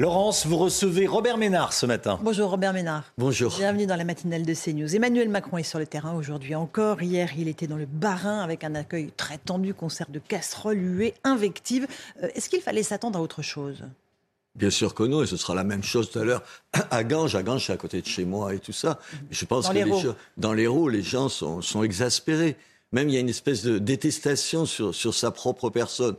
Laurence, vous recevez Robert Ménard ce matin. Bonjour Robert Ménard. Bonjour. Bienvenue dans la matinale de CNews. Emmanuel Macron est sur le terrain aujourd'hui encore. Hier, il était dans le Barin avec un accueil très tendu, concert de casseroles, huées, invectives. Euh, Est-ce qu'il fallait s'attendre à autre chose? Bien sûr que non, et ce sera la même chose tout à l'heure à Ganges. À Ganges, c'est à côté de chez moi et tout ça. Je pense Dans que les gens, dans l'Hérault, les gens sont, sont exaspérés. Même il y a une espèce de détestation sur, sur sa propre personne.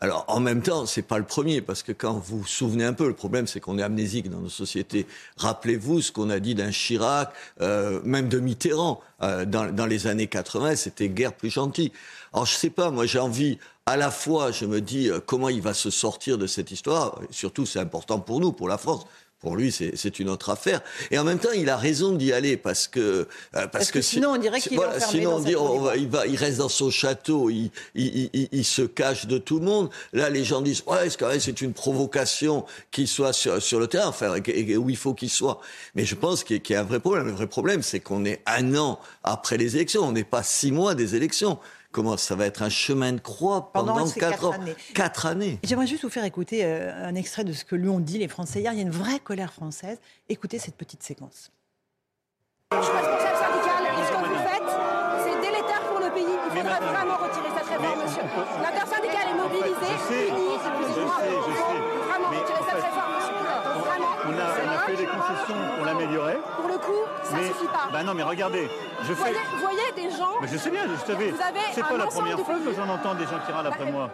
Alors, en même temps, c'est pas le premier, parce que quand vous vous souvenez un peu, le problème, c'est qu'on est amnésique dans nos sociétés. Rappelez-vous ce qu'on a dit d'un Chirac, euh, même de Mitterrand, euh, dans, dans les années 80, c'était guère plus gentil. Alors, je sais pas, moi, j'ai envie, à la fois, je me dis, euh, comment il va se sortir de cette histoire. Et surtout, c'est important pour nous, pour la France. Pour lui, c'est une autre affaire. Et en même temps, il a raison d'y aller parce que euh, parce, Parce que si- sinon, on dirait qu'il est voilà, enfermé sinon on dit on va- il va, il reste dans son château, il, il, il- se cache de tout le monde. Là, les gens disent ouais, c'est quand même c'est une provocation qu'il soit sur, sur le terrain, enfin où il faut qu'il soit. Mais je pense qu'il y a un vrai problème. Le vrai problème, c'est qu'on est un an après les élections, on n'est pas six mois des élections. Comment ça va être un chemin de croix Pendant pendant, quatre quatre ans, années. Quatre années. J'aimerais juste vous faire écouter euh, un extrait de ce que lui ont dit les Français hier. Il y a une vraie colère française. Écoutez cette petite séquence. Je suis responsable syndicale et ce que vous faites, c'est délétère pour le pays. Il faudrait vraiment retirer cette réforme, monsieur. L'intersyndicale est mobilisée, unie, excusez-moi. je sais, je Il faut sais. Vraiment Mais retirer en cette fait, réforme, monsieur. Vraiment. On a, on a fait des concessions pour l'améliorer. Pour le coup, ça mais, suffit pas. Bah non, mais regardez, je Vous fais. voyez, vous voyez des gens. Mais je sais bien, je savais. Vous avez C'est un pas la première fois que j'en entends des gens qui râlent après Bah, moi.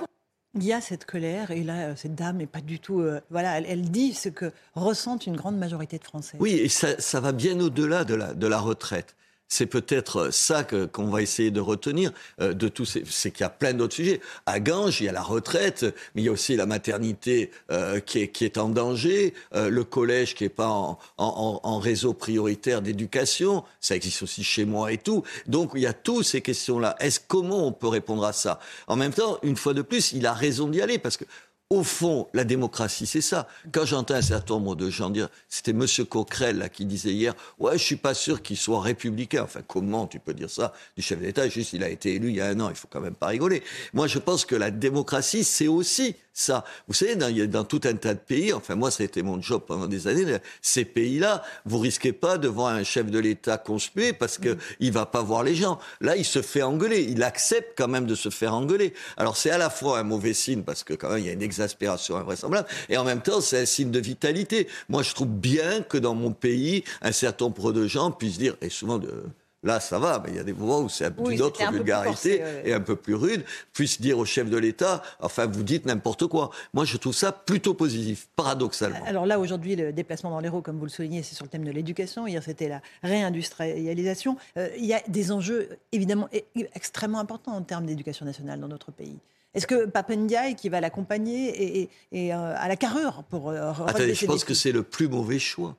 Il y a cette colère et là, euh, cette dame n'est pas du tout. euh, voilà, elle, elle dit ce que ressentent une grande majorité de Français. Oui, et ça, ça va bien au-delà de la, de la retraite. C'est peut-être ça qu'on va essayer de retenir euh, de tous ces. C'est qu'il y a plein d'autres sujets. À Ganges, il y a la retraite, mais il y a aussi la maternité euh, qui, est, qui est en danger, euh, le collège qui n'est pas en, en- en- en réseau prioritaire d'éducation. Ça existe aussi chez moi et tout. Donc il y a toutes ces questions-là. Est-ce comment on peut répondre à ça? En même temps, une fois de plus, il a raison d'y aller parce que au fond, la démocratie, c'est ça. Quand j'entends un certain nombre de gens dire, c'était Monsieur Coquerel qui disait hier, ouais, je suis pas sûr qu'il soit républicain. Enfin, comment tu peux dire ça du chef d'État Juste, il a été élu il y a un an. Il faut quand même pas rigoler. Moi, je pense que la démocratie, c'est aussi ça. Vous savez, dans, tout un tas de pays, enfin moi, ça a été mon job pendant des années. Ces pays-là, vous risquez pas de voir un chef de l'État conspué parce que il va pas voir les gens. Là, il se fait engueuler. Il accepte quand même de se faire engueuler. Alors c'est à la fois un mauvais signe parce que quand même il y a une exaspération invraisemblable et en même temps c'est un signe de vitalité. Moi, je trouve bien que dans mon pays, un certain nombre de gens puissent dire et souvent de Là, ça va, mais il y a des moments où c'est un Oui, une autre vulgarité ouais. et un peu plus rude, puisse dire au chef de l'État, enfin, vous dites n'importe quoi. Moi, je trouve ça plutôt positif, paradoxalement. Alors là, aujourd'hui, le déplacement dans l'Hérault, comme vous le soulignez, c'est sur le thème de l'éducation. Hier, c'était la réindustrialisation. Euh, il y a des enjeux évidemment extrêmement importants en termes d'éducation nationale dans notre pays. Est-ce que Papendiaï, qui va l'accompagner, est, est- est, euh, à la carrure pour euh, Attendez, je pense défis que c'est le plus mauvais choix.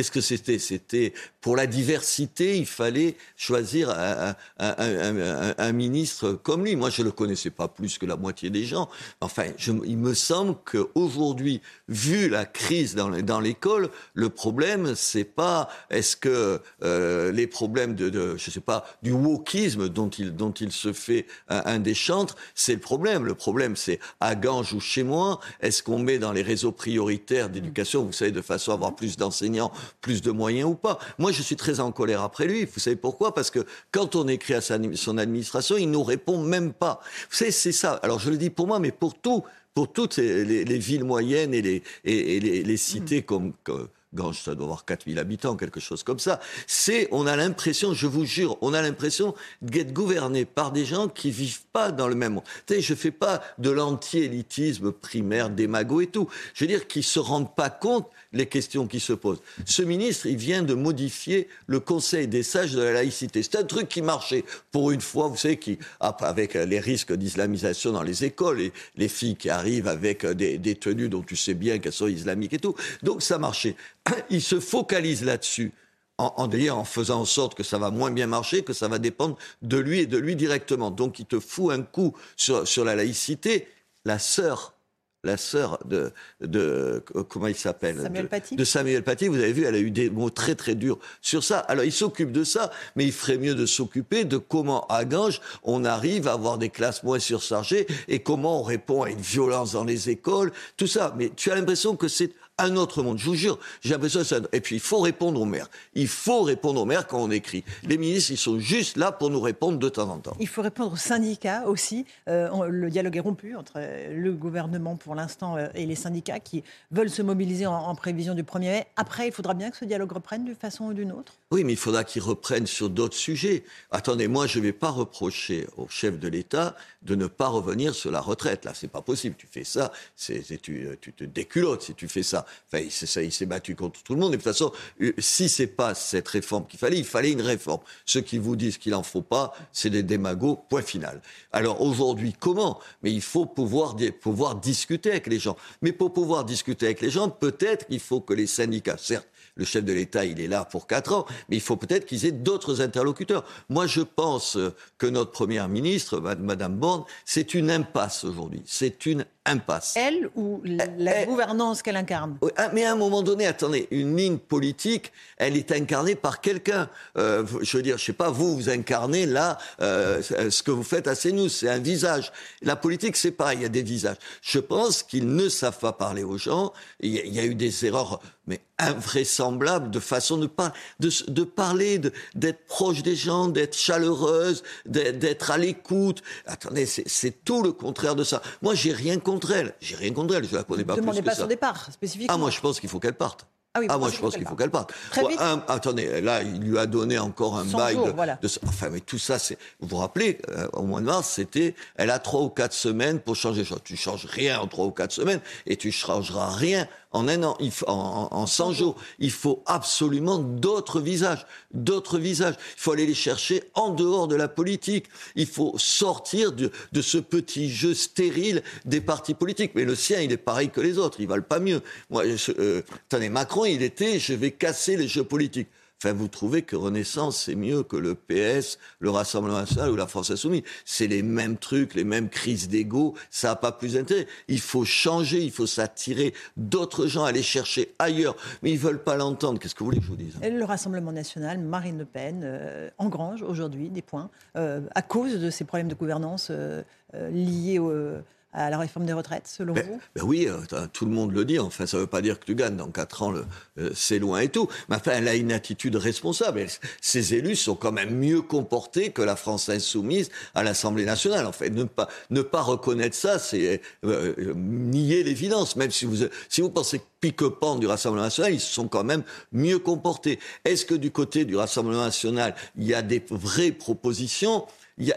Qu'est-ce que c'était? C'était pour la diversité, il fallait choisir un, ministre comme lui. Moi, je le connaissais pas plus que la moitié des gens. Enfin, il me semble qu'aujourd'hui, vu la crise dans, le- dans l'école, le problème, c'est pas est-ce que euh, les problèmes de, je sais pas, du wokisme dont il se fait un, un des chantres, c'est le problème. Le problème, c'est à Ganges ou chez moi, est-ce qu'on met dans les réseaux prioritaires d'éducation, vous savez, de façon à avoir plus d'enseignants, plus de moyens ou pas Moi, je suis très en colère après lui. Vous savez pourquoi? Parce que quand on écrit à son administration, il nous répond même pas. Vous savez, c'est ça. Alors, je le dis pour moi, mais pour tout, pour toutes les, les- les villes moyennes et les, et, les, cités comme Ganges, ça doit avoir 4000 habitants, quelque chose comme ça. C'est, on a l'impression, je vous jure, on a l'impression d'être gouverné par des gens qui vivent pas dans le même monde. Sais, je fais pas de l'anti-élitisme primaire, démago et tout. Je veux dire qu'ils se rendent pas compte les questions qui se posent. Ce ministre, il vient de modifier le Conseil des sages de la laïcité. C'est un truc qui marchait pour une fois, vous savez, qui, avec les risques d'islamisation dans les écoles, et les filles qui arrivent avec des, des tenues dont tu sais bien qu'elles sont islamiques et tout. Donc ça marchait. Il se focalise là-dessus. En, en, d'ailleurs, en faisant en sorte que ça va moins bien marcher, que ça va dépendre de lui et de lui directement. Donc, il te fout un coup sur, sur la laïcité. La sœur la sœur de, de comment il s'appelle? Samuel de Samuel Paty. Vous avez vu, elle a eu des mots très très durs sur ça. Alors il s'occupe de ça, mais il ferait mieux de s'occuper de comment à Ganges on arrive à avoir des classes moins surchargées et comment on répond à une violence dans les écoles, tout ça. Mais tu as l'impression que c'est un autre monde. Je vous jure, j'ai l'impression que ça... Et puis, il faut répondre aux maires. Il faut répondre aux maires quand on écrit. Les ministres, ils sont juste là pour nous répondre de temps en temps. Il faut répondre aux syndicats aussi. Euh, on- le dialogue est rompu entre le gouvernement pour l'instant euh, et les syndicats qui veulent se mobiliser en, en prévision du 1er mai. Après, il faudra bien que ce dialogue reprenne d'une façon ou d'une autre. Oui, mais il faudra qu'ils reprennent sur d'autres sujets. Attendez, moi, je ne vais pas reprocher au chef de l'État de ne pas revenir sur la retraite. Là, c'est pas possible. Tu fais ça, c'est, c'est- tu, tu te déculottes si tu fais ça. Enfin, il, s'est- il s'est battu contre tout le monde. Et de toute façon, euh, si c'est pas cette réforme qu'il fallait, il fallait une réforme. Ceux qui vous disent qu'il en faut pas, c'est des démagos. Point final. Alors aujourd'hui, comment? Mais il faut pouvoir, pouvoir discuter avec les gens. Mais pour pouvoir discuter avec les gens, peut-être qu'il faut que les syndicats, certes, le chef de l'État, il est là pour quatre ans, mais il faut peut-être qu'ils aient d'autres interlocuteurs. Moi, je pense que notre première ministre, Mad- Madame Borne, c'est une impasse aujourd'hui. C'est une impasse. Elle ou la Eh, eh. gouvernance qu'elle incarne? Ah, mais à un moment donné, attendez, une ligne politique, elle est incarnée par quelqu'un. Euh, je veux dire, je sais pas, vous, vous incarnez là euh, ce que vous faites à CNews, c'est un visage. La politique, c'est pareil, il y a des visages. Je pense qu'ils ne savent pas parler aux gens. Il y a, il y a eu des erreurs, mais invraisemblables, de façon de, par- de, s- de parler, d'être proche des gens, d'être chaleureuse, d'être à l'écoute. Attendez, c'est tout le contraire de ça. Moi, j'ai rien contre elle. J'ai rien contre elle. Je la connais pas plus que pas ça. son départ, spécifiquement. Ah, moi, je pense qu'il faut qu'elle parte. Ah oui, vous moi, je pense qu'il faut qu'elle parte. Très vite. un- attendez, là, il lui a donné encore un 100 bail jours, de, voilà. de- Enfin, mais tout ça, c'est. Vous vous rappelez, euh, au mois de mars, c'était. Elle a trois ou quatre semaines pour changer. Tu changes rien en trois ou quatre semaines et tu changeras rien en un an, il faut- en, en, en 100 jours. Il faut absolument d'autres visages. D'autres visages. Il faut aller les chercher en dehors de la politique. Il faut sortir de, de ce petit jeu stérile des partis politiques. Mais le sien, il est pareil que les autres. Ils valent pas mieux. Moi, je- euh, attendez, Macron, il était, je vais casser les jeux politiques. Vous trouvez que Renaissance, c'est mieux que le PS, le Rassemblement national ou la France insoumise. C'est les mêmes trucs, les mêmes crises d'ego. Ça n'a pas plus d'intérêt. Il faut changer, il faut s'attirer d'autres gens, aller chercher ailleurs. Mais ils veulent pas l'entendre. Qu'est-ce que vous voulez que je vous dise? Le Rassemblement national, Marine Le Pen, euh, engrange aujourd'hui des points euh, à cause de ces problèmes de gouvernance euh, liés au- à la réforme des retraites, selon Ben, vous ben oui, euh, tout le monde le dit. Enfin, ça ne veut pas dire que tu gagnes. Dans quatre ans, le- euh, c'est loin et tout. Mais enfin, elle a une attitude responsable. Ses élus sont quand même mieux comportés que la France insoumise à l'Assemblée nationale. En fait, ne pas, ne pas reconnaître ça, c'est euh, euh, nier l'évidence. Même si vous, si vous pensez que pique-pan du Rassemblement national, ils se sont quand même mieux comportés. Est-ce que du côté du Rassemblement national, il y a des vraies propositions? Il y a,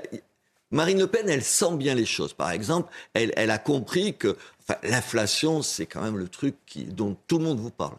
Marine Le Pen, elle sent bien les choses. Par exemple, elle, elle a compris que enfin, l'inflation, c'est quand même le truc qui, dont tout le monde vous parle.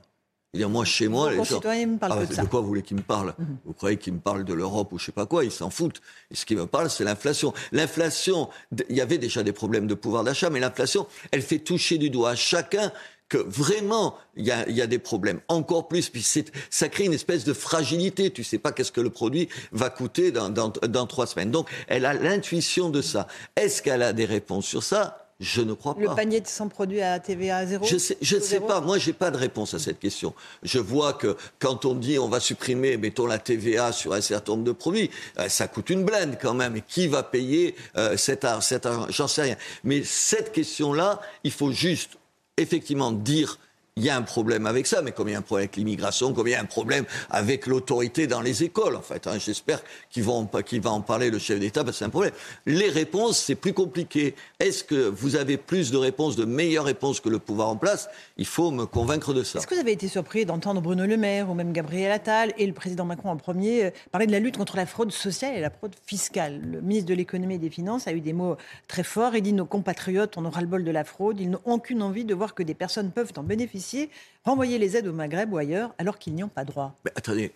Dire, moi, chez moi, les gens... me parlent Ah, que de de ça. Mhm. quoi vous voulez qu'ils me parlent Vous croyez qu'ils me parlent de l'Europe ou je sais pas quoi Ils s'en foutent. Et ce qu'ils me parlent, c'est l'inflation. L'inflation, il y avait déjà des problèmes de pouvoir d'achat, mais l'inflation, elle fait toucher du doigt à chacun que vraiment, il y a, y a des problèmes. Encore plus, puis c'est- ça crée une espèce de fragilité. Tu sais pas qu'est-ce que le produit va coûter dans, dans, dans trois semaines. Donc, elle a l'intuition de ça. Est-ce qu'elle a des réponses sur ça? Je ne crois Le pas. panier de 100 produits à TVA zéro Je sais, je ne sais pas. Moi, j'ai pas de réponse à cette question. Je vois que quand on dit on va supprimer, mettons la TVA sur un certain nombre de produits, euh, ça coûte une blinde quand même. Et qui va payer euh, cet argent? J'en sais rien. Mais cette question-là, il faut juste effectivement dire il y a un problème avec ça, mais comme il y a un problème avec l'immigration, comme il y a un problème avec l'autorité dans les écoles, en fait. hein. J'espère qu'il va, qu'il va en parler le chef d'État, parce que c'est un problème. Les réponses, c'est plus compliqué. Est-ce que vous avez plus de réponses, de meilleures réponses que le pouvoir en place? Il faut me convaincre de ça. Est-ce que vous avez été surpris d'entendre Bruno Le Maire ou même Gabriel Attal et le président Macron en premier euh, parler de la lutte contre la fraude sociale et la fraude fiscale? Le ministre de l'économie et des finances a eu des mots très forts. Il dit nos compatriotes, on aura le bol de la fraude. Ils n'ont aucune envie de voir que des personnes peuvent en bénéficier, renvoyer les aides au Maghreb ou ailleurs alors qu'ils n'y ont pas droit. Mais attendez,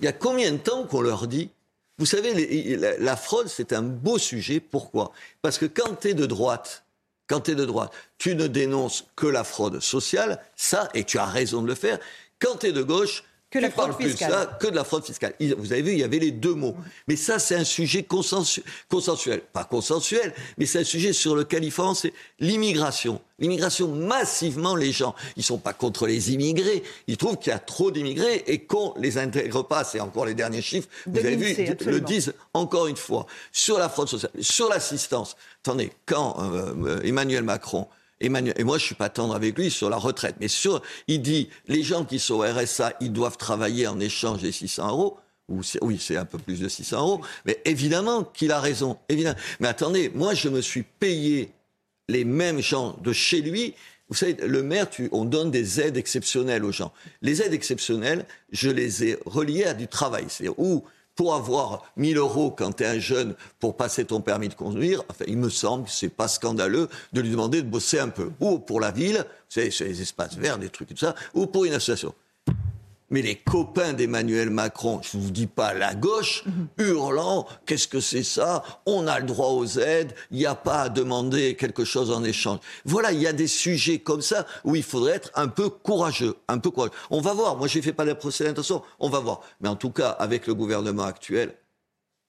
il y a combien de temps qu'on leur dit? Vous savez, la, fraude, c'est un beau sujet. Pourquoi? Parce que quand tu de droite, quand tu es de droite, tu ne dénonces que la fraude sociale, ça, et tu as raison de le faire. Quand tu es de gauche, Que la fraude fiscale. ça que de la fraude fiscale. Vous avez vu, il y avait les deux mots. Mais ça, c'est un sujet consensu- consensuel. Pas consensuel, mais c'est un sujet sur lequel il faut avancer. L'immigration. L'immigration, massivement, les gens, ils sont pas contre les immigrés. Ils trouvent qu'il y a trop d'immigrés et qu'on les intègre pas. C'est encore les derniers chiffres. De Vous avez vu, le disent encore une fois. Sur la fraude sociale, sur l'assistance. Attendez, quand euh, euh, Emmanuel Macron Et moi je suis pas tendre avec lui sur la retraite, mais sur, il dit les gens qui sont au RSA, ils doivent travailler en échange des 600 euros. Ou c'est- oui, c'est un peu plus de 600 euros. Mais évidemment qu'il a raison. Mais attendez, moi je me suis payé les mêmes gens de chez lui. Vous savez, le maire, on donne des aides exceptionnelles aux gens. Les aides exceptionnelles, je les ai reliées à du travail. C'est-à-dire où, pour avoir 1000 euros quand tu es un jeune pour passer ton permis de conduire, enfin, il me semble que c'est pas scandaleux de lui demander de bosser un peu. Ou pour la ville, sur les espaces verts, des trucs comme ça, ou pour une association. Mais les copains d'Emmanuel Macron, je ne vous dis pas la gauche, hurlant, qu'est-ce que c'est ça? On a le droit aux aides, il n'y a pas à demander quelque chose en échange. Voilà, il y a des sujets comme ça où il faudrait être un peu courageux, un peu courageux. On va voir, moi je ne fais pas de procès d'intention, on va voir. Mais en tout cas, avec le gouvernement actuel,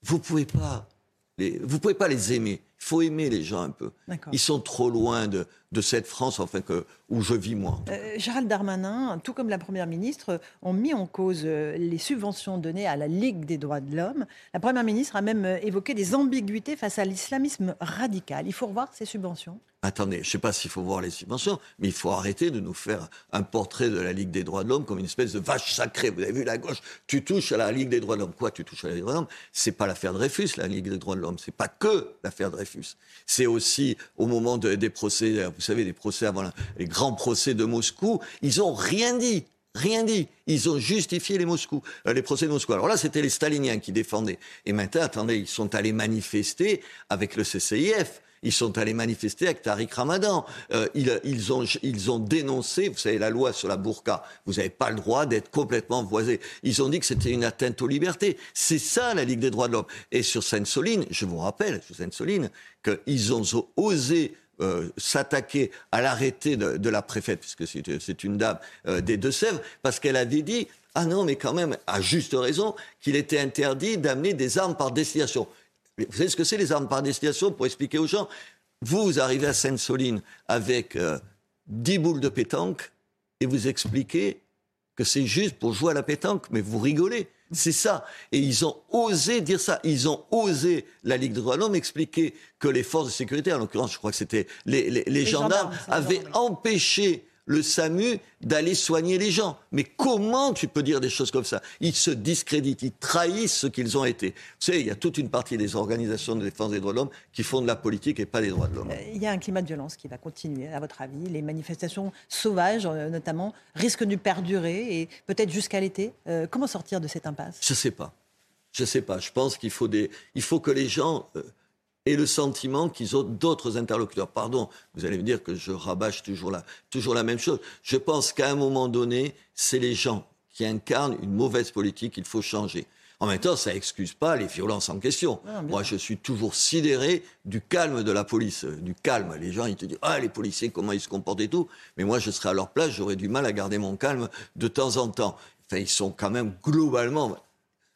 vous pouvez pas les, vous pouvez pas les aimer. Il faut aimer les gens un peu. Ils sont trop loin de, de cette France, enfin que où je vis moi. Euh, Gérald Darmanin, tout comme la Première ministre, ont mis en cause euh, les subventions données à la Ligue des droits de l'homme. La Première ministre a même euh, évoqué des ambiguïtés face à l'islamisme radical. Il faut revoir ces subventions. Attendez, je ne sais pas s'il faut voir les subventions, mais il faut arrêter de nous faire un portrait de la Ligue des droits de l'homme comme une espèce de vache sacrée. Vous avez vu la gauche, tu touches à la Ligue des droits de l'homme. Quoi, tu touches à la Ligue des droits de l'homme? C'est pas l'affaire Dreyfus, la Ligue des droits de l'homme. C'est pas que l'affaire Dreyfus. C'est aussi au moment de- des procès, vous savez, des procès avant les grands procès de Moscou, ils ont rien dit. Rien dit. Ils ont justifié les Moscou, euh, les procès de Moscou. Alors là, c'était les staliniens qui défendaient. Et maintenant, attendez, ils sont allés manifester avec le CCIF. Ils sont allés manifester avec Tariq Ramadan. Euh, ils, ont, dénoncé, vous savez, la loi sur la burqa. Vous n'avez pas le droit d'être complètement voisé. Ils ont dit que c'était une atteinte aux libertés. C'est ça, la Ligue des droits de l'homme. Et sur Sainte-Soline, je vous rappelle, sur Sainte-Soline, qu'ils ont osé euh, s'attaquer à l'arrêté de, la préfète, puisque c'est c'est une dame euh, des Deux-Sèvres, parce qu'elle avait dit Ah non, mais quand même, à juste raison, qu'il était interdit d'amener des armes par destination. Vous savez ce que c'est les armes par destination pour expliquer aux gens? Vous, arrivez à Sainte-Soline avec euh, 10 boules de pétanque et vous expliquez que c'est juste pour jouer à la pétanque, mais vous rigolez. C'est ça. Et ils ont osé dire ça. Ils ont osé, la Ligue des droits de l'homme, expliquer que les forces de sécurité, en l'occurrence, je crois que c'était les, les- les gendarmes, avaient gendarmes, empêché le SAMU d'aller soigner les gens. Mais comment tu peux dire des choses comme ça? Ils se discréditent, ils trahissent ce qu'ils ont été. Vous savez, il y a toute une partie des organisations de défense des droits de l'homme qui font de la politique et pas des droits de l'homme. Euh, Il y a un climat de violence qui va continuer, à votre avis. Les manifestations sauvages, euh, notamment, risquent de perdurer et peut-être jusqu'à l'été. Euh, comment sortir de cette impasse? Je sais pas. Je sais pas. Je pense qu'il faut des, il faut que les gens euh, aient le sentiment qu'ils ont d'autres interlocuteurs. Pardon, vous allez me dire que je rabâche toujours la, toujours la même chose. Je pense qu'à un moment donné, c'est les gens qui incarnent une mauvaise politique qu'il faut changer. En même temps, ça excuse pas les violences en question. Ah, Moi, je suis toujours sidéré du calme de la police, euh, du calme. Les gens, ils te disent, ah, les policiers, comment ils se comportent et tout. Mais moi, je serais à leur place, j'aurais du mal à garder mon calme de temps en temps. Enfin, ils sont quand même globalement,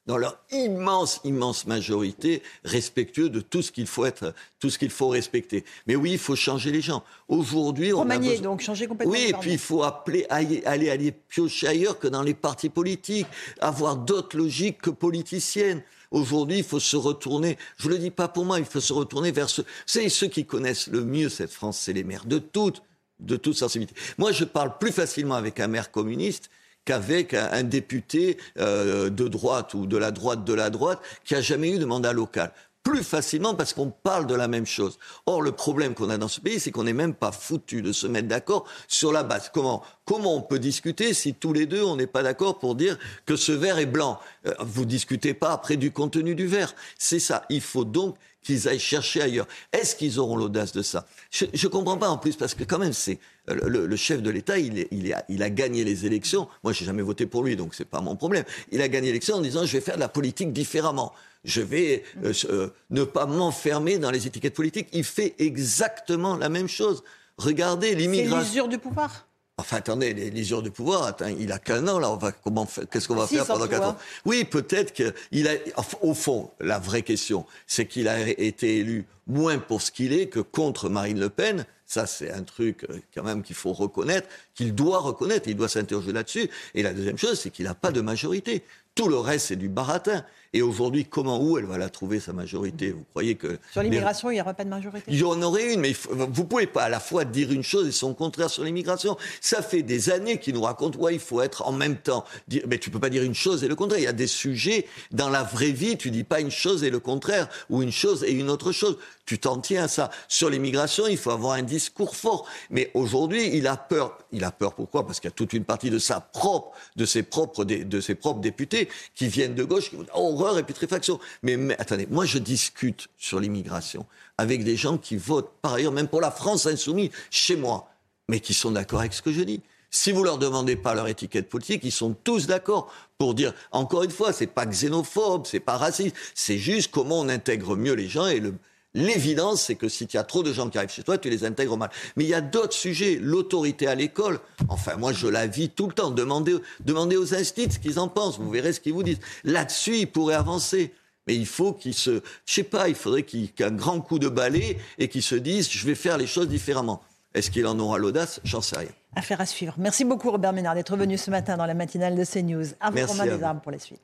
dans leur immense, immense majorité, respectueux de tout ce qu'il faut être, tout ce qu'il faut respecter. Mais oui, il faut changer les gens. Aujourd'hui, on a Remanier, besoin- donc changer complètement oui, et puis il faut appeler, aller, aller, aller piocher ailleurs que dans les partis politiques, avoir d'autres logiques que politiciennes. Aujourd'hui, il faut se retourner, je le dis pas pour moi, il faut se retourner vers ceux, c'est ceux qui connaissent le mieux cette France, c'est les maires de toutes. de toute sensibilité. Moi, je parle plus facilement avec un maire communiste qu'avec un, député euh, de droite ou de la droite de la droite qui a jamais eu de mandat local plus facilement parce qu'on parle de la même chose. Or, le problème qu'on a dans ce pays, c'est qu'on n'est même pas foutu de se mettre d'accord sur la base. Comment, comment on peut discuter si tous les deux, on n'est pas d'accord pour dire que ce verre est blanc? Euh, Vous discutez pas après du contenu du verre. C'est ça. Il faut donc qu'ils aillent chercher ailleurs. Est-ce qu'ils auront l'audace de ça? Je ne comprends pas en plus, parce que quand même, c'est le, le, chef de l'État, il, est, il, est, il, a gagné les élections. Moi, j'ai jamais voté pour lui, donc c'est pas mon problème. Il a gagné l'élection en disant je vais faire de la politique différemment. Je vais euh, euh, ne pas m'enfermer dans les étiquettes politiques. Il fait exactement la même chose. Regardez l'immigration. C'est l'usure du pouvoir. Enfin, attendez, les l'usure du pouvoir, attends, il a qu'un an, là, on va, comment, qu'est-ce qu'on va faire pendant quatre ans? Oui, peut-être qu'il a, au fond, la vraie question, c'est qu'il a été élu moins pour ce qu'il est que contre Marine Le Pen. Ça, c'est un truc, euh, quand même, qu'il faut reconnaître, qu'il doit reconnaître, il doit s'interroger là-dessus. Et la deuxième chose, c'est qu'il n'a pas de majorité. Tout le reste, c'est du baratin. Et aujourd'hui, comment, où elle va la trouver, sa majorité? Vous croyez que... Sur l'immigration, il n'y aura pas de majorité Il y en aurait une, mais vous ne pouvez pas à la fois dire une chose et son contraire sur l'immigration. Ça fait des années qu'ils nous racontent, ouais, il faut être en même temps. Mais tu peux pas dire une chose et le contraire. Il y a des sujets, dans la vraie vie, tu dis pas une chose et le contraire, ou une chose et une autre chose. Tu t'en tiens à ça. Sur l'immigration, il faut avoir un discours fort. Mais aujourd'hui, il a peur. Il a peur pourquoi? Parce qu'il y a toute une partie de sa propre, de ses propres, de ses propres députés qui viennent de gauche, qui vont dire, oh, et putréfaction. Mais, mais attendez, moi je discute sur l'immigration avec des gens qui votent, par ailleurs, même pour la France insoumise, chez moi, mais qui sont d'accord avec ce que je dis. Si vous leur demandez pas leur étiquette politique, ils sont tous d'accord pour dire, encore une fois, c'est pas xénophobe, c'est pas raciste, c'est juste comment on intègre mieux les gens et le, L'évidence, c'est que si tu as trop de gens qui arrivent chez toi, tu les intègres mal. Mais il y a d'autres sujets. L'autorité à l'école, enfin, moi, je la vis tout le temps. Demandez, demandez aux instituts ce qu'ils en pensent. Vous verrez ce qu'ils vous disent. Là-dessus, ils pourraient avancer. Mais il faut qu'ils se, je sais pas, il faudrait qu'ils aient un grand coup de balai et qu'ils se disent, je vais faire les choses différemment. Est-ce qu'il en aura l'audace? J'en sais rien. Affaire à suivre. Merci beaucoup Robert Ménard d'être venu ce matin dans la matinale de CNews. À vous Romain Desarmes pour la suite.